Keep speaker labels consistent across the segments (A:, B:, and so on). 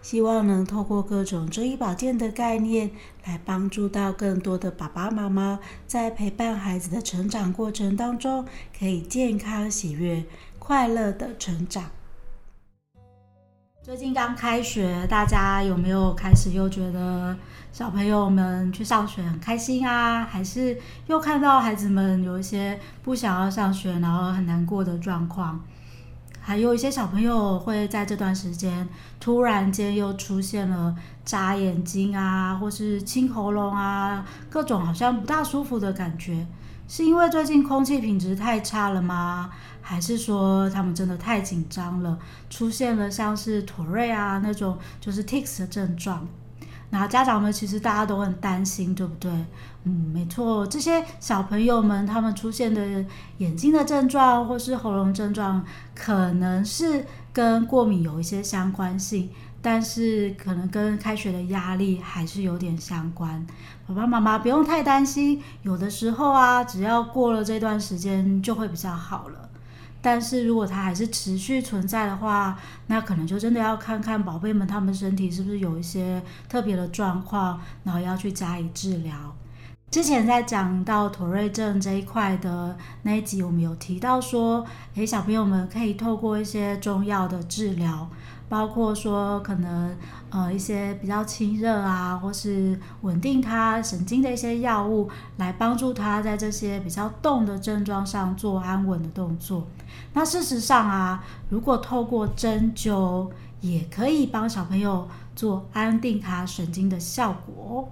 A: 希望能透过各种中医保健的概念，来帮助到更多的爸爸妈妈，在陪伴孩子的成长过程当中，可以健康、喜悦、快乐的成长。最近刚开学，大家有没有开始又觉得小朋友们去上学很开心啊？还是又看到孩子们有一些不想要上学，然后很难过的状况？还有一些小朋友会在这段时间突然间又出现了眨眼睛啊，或是清喉咙啊，各种好像不大舒服的感觉，是因为最近空气品质太差了吗？还是说他们真的太紧张了，出现了像是妥瑞啊那种就是 tics 的症状？那家长们其实大家都很担心，对不对？嗯，没错，这些小朋友们他们出现的眼睛的症状或是喉咙症状，可能是跟过敏有一些相关性，但是可能跟开学的压力还是有点相关。爸爸妈妈不用太担心，有的时候啊，只要过了这段时间就会比较好了。但是如果它还是持续存在的话，那可能就真的要看看宝贝们他们身体是不是有一些特别的状况，然后要去加以治疗。之前在讲到妥瑞症这一块的那一集，我们有提到说，诶，小朋友们可以透过一些中药的治疗。包括说可能呃一些比较清热啊，或是稳定他神经的一些药物，来帮助他在这些比较动的症状上做安稳的动作。那事实上啊，如果透过针灸，也可以帮小朋友做安定他神经的效果。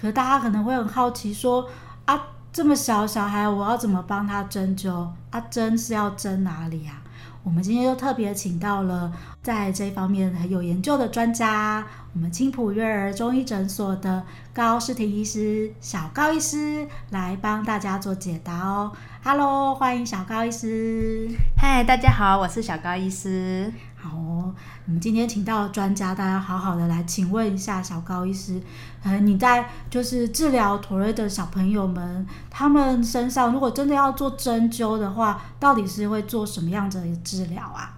A: 可大家可能会很好奇说啊，这么小小孩，我要怎么帮他针灸？啊，针是要针哪里啊？我们今天又特别请到了在这方面很有研究的专家，我们青浦悦儿中医诊所的高诗婷医师，小高医师来帮大家做解答哦。Hello，欢迎小高医师。
B: 嗨，大家好，我是小高医
A: 师。哦，我们今天请到专家，大家好好的来请问一下小高医师，呃，你在就是治疗妥瑞的小朋友们，他们身上如果真的要做针灸的话，到底是会做什么样的治疗啊？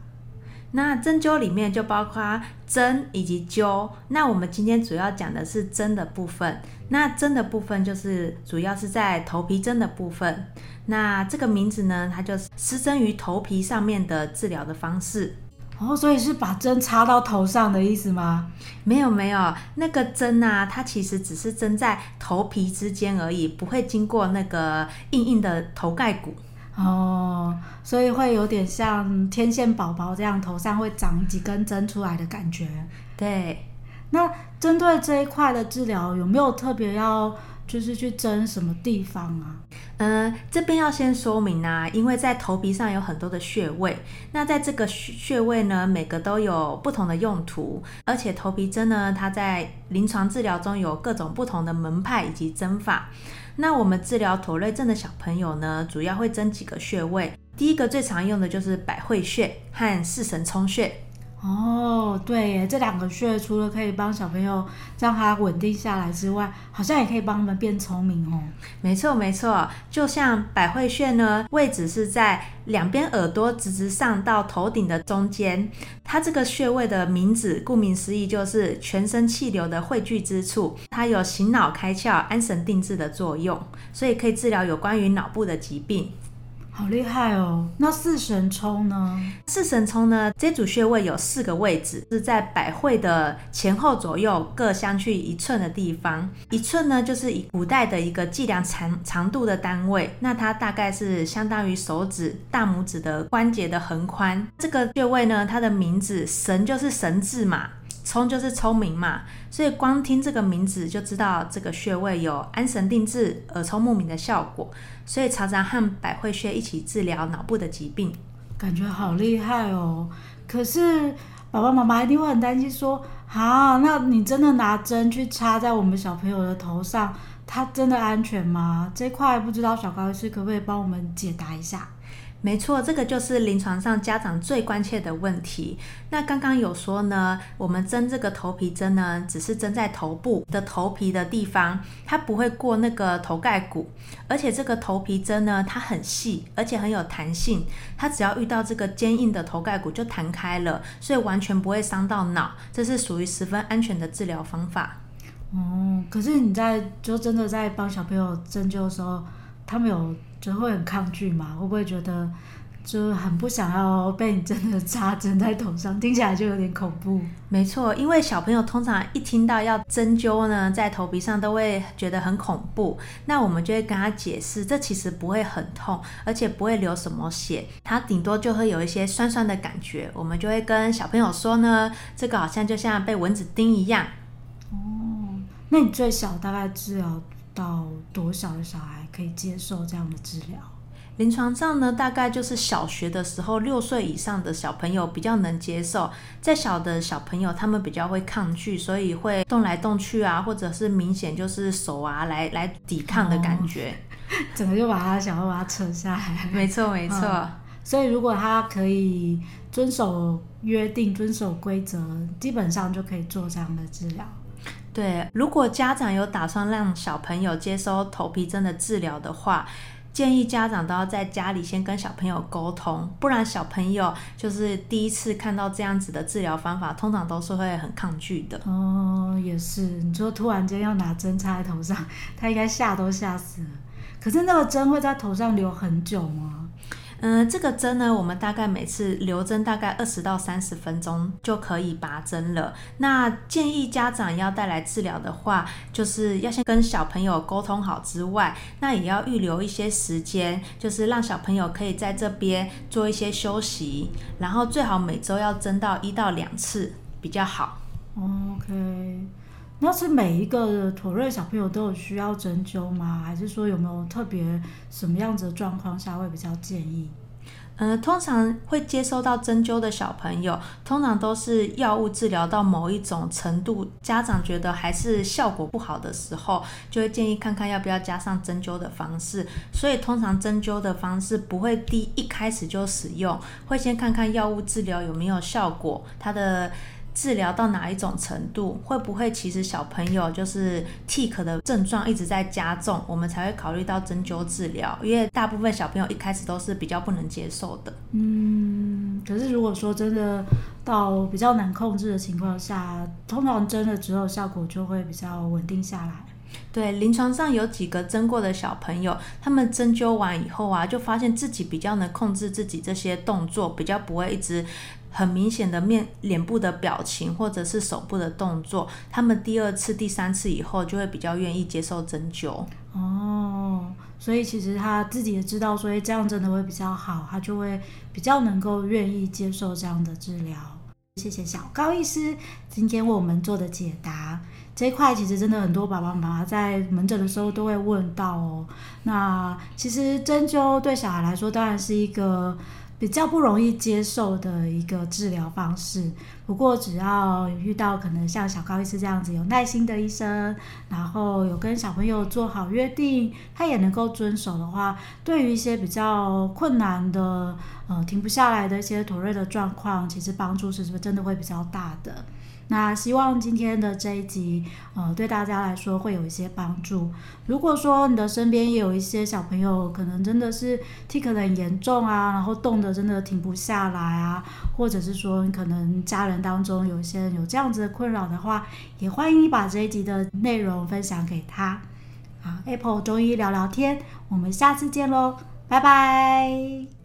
B: 那针灸里面就包括针以及灸。那我们今天主要讲的是针的部分。那针的部分就是主要是在头皮针的部分。那这个名字呢，它就是施针于头皮上面的治疗的方式。
A: 哦，所以是把针插到头上的意思吗？
B: 没有没有，那个针啊，它其实只是针在头皮之间而已，不会经过那个硬硬的头盖骨。
A: 哦，所以会有点像天线宝宝这样，头上会长几根针出来的感觉。
B: 对，
A: 那针对这一块的治疗，有没有特别要？就是去针什么地方啊？
B: 嗯，这边要先说明啊，因为在头皮上有很多的穴位，那在这个穴位呢，每个都有不同的用途，而且头皮针呢，它在临床治疗中有各种不同的门派以及针法。那我们治疗妥瑞症的小朋友呢，主要会针几个穴位，第一个最常用的就是百会穴和四神聪穴。
A: 哦，对耶，这两个穴除了可以帮小朋友让他稳定下来之外，好像也可以帮他们变聪明哦。
B: 没错，没错，就像百会穴呢，位置是在两边耳朵直直上到头顶的中间。它这个穴位的名字，顾名思义，就是全身气流的汇聚之处，它有醒脑开窍、安神定志的作用，所以可以治疗有关于脑部的疾病。
A: 好厉害哦！那四神聪呢？
B: 四神聪呢？这组穴位有四个位置，是在百会的前后左右各相距一寸的地方。一寸呢，就是以古代的一个计量长长度的单位，那它大概是相当于手指大拇指的关节的横宽。这个穴位呢，它的名字神就是神智嘛。聪就是聪明嘛，所以光听这个名字就知道这个穴位有安神定志、耳聪目明的效果，所以常常和百会穴一起治疗脑部的疾病，
A: 感觉好厉害哦。可是爸爸妈妈一定会很担心说，啊，那你真的拿针去插在我们小朋友的头上，它真的安全吗？这块不知道小高医师可不可以帮我们解答一下？
B: 没错，这个就是临床上家长最关切的问题。那刚刚有说呢，我们针这个头皮针呢，只是针在头部的头皮的地方，它不会过那个头盖骨。而且这个头皮针呢，它很细，而且很有弹性，它只要遇到这个坚硬的头盖骨就弹开了，所以完全不会伤到脑。这是属于十分安全的治疗方法。
A: 哦，可是你在就真的在帮小朋友针灸的时候，他们有就会很抗拒吗？会不会觉得就很不想要被你真的扎针在头上？听起来就有点恐怖。
B: 没错，因为小朋友通常一听到要针灸呢，在头皮上都会觉得很恐怖。那我们就会跟他解释，这其实不会很痛，而且不会流什么血，它顶多就会有一些酸酸的感觉。我们就会跟小朋友说呢，这个好像就像被蚊子叮一样。
A: 哦，那你最小大概治疗到多小的小孩可以接受这样的治疗？
B: 临床上呢，大概就是小学的时候，六岁以上的小朋友比较能接受。再小的小朋友，他们比较会抗拒，所以会动来动去啊，或者是明显就是手啊来来抵抗的感觉，
A: 哦、整个就把他想要把他扯下来。
B: 没错没错、嗯。
A: 所以如果他可以遵守约定、遵守规则，基本上就可以做这样的治疗。
B: 对，如果家长有打算让小朋友接收头皮针的治疗的话，建议家长都要在家里先跟小朋友沟通，不然小朋友就是第一次看到这样子的治疗方法，通常都是会很抗拒的。
A: 哦，也是，你说突然间要拿针插在头上，他应该吓都吓死了。可是那个针会在头上留很久吗？
B: 嗯、这个针呢，我们大概每次留针大概二十到三十分钟就可以拔针了。那建议家长要带来治疗的话，就是要先跟小朋友沟通好之外，那也要预留一些时间，就是让小朋友可以在这边做一些休息，然后最好每周要针到一到两次比较好。
A: OK。那是每一个妥瑞小朋友都有需要针灸吗？还是说有没有特别什么样子的状况下会比较建议？
B: 呃，通常会接收到针灸的小朋友，通常都是药物治疗到某一种程度，家长觉得还是效果不好的时候，就会建议看看要不要加上针灸的方式。所以通常针灸的方式不会第一开始就使用，会先看看药物治疗有没有效果，它的。治疗到哪一种程度，会不会其实小朋友就是 tic 的症状一直在加重，我们才会考虑到针灸治疗。因为大部分小朋友一开始都是比较不能接受的。
A: 嗯，可是如果说真的到比较难控制的情况下，通常针了之后效果就会比较稳定下来。
B: 对，临床上有几个针过的小朋友，他们针灸完以后啊，就发现自己比较能控制自己这些动作，比较不会一直。很明显的面脸部的表情，或者是手部的动作，他们第二次、第三次以后就会比较愿意接受针灸。
A: 哦，所以其实他自己也知道，所以这样真的会比较好，他就会比较能够愿意接受这样的治疗。谢谢小高医师今天为我们做的解答。这一块其实真的很多爸爸妈妈在门诊的时候都会问到哦。那其实针灸对小孩来说当然是一个。比较不容易接受的一个治疗方式，不过只要遇到可能像小高医师这样子有耐心的医生，然后有跟小朋友做好约定，他也能够遵守的话，对于一些比较困难的，呃，停不下来的一些妥瑞的状况，其实帮助是不是真的会比较大的？那希望今天的这一集，呃，对大家来说会有一些帮助。如果说你的身边也有一些小朋友，可能真的是 tic 很严重啊，然后动得真的停不下来啊，或者是说你可能家人当中有一些人有这样子的困扰的话，也欢迎你把这一集的内容分享给他。好，Apple 中医聊聊天，我们下次见喽，拜拜。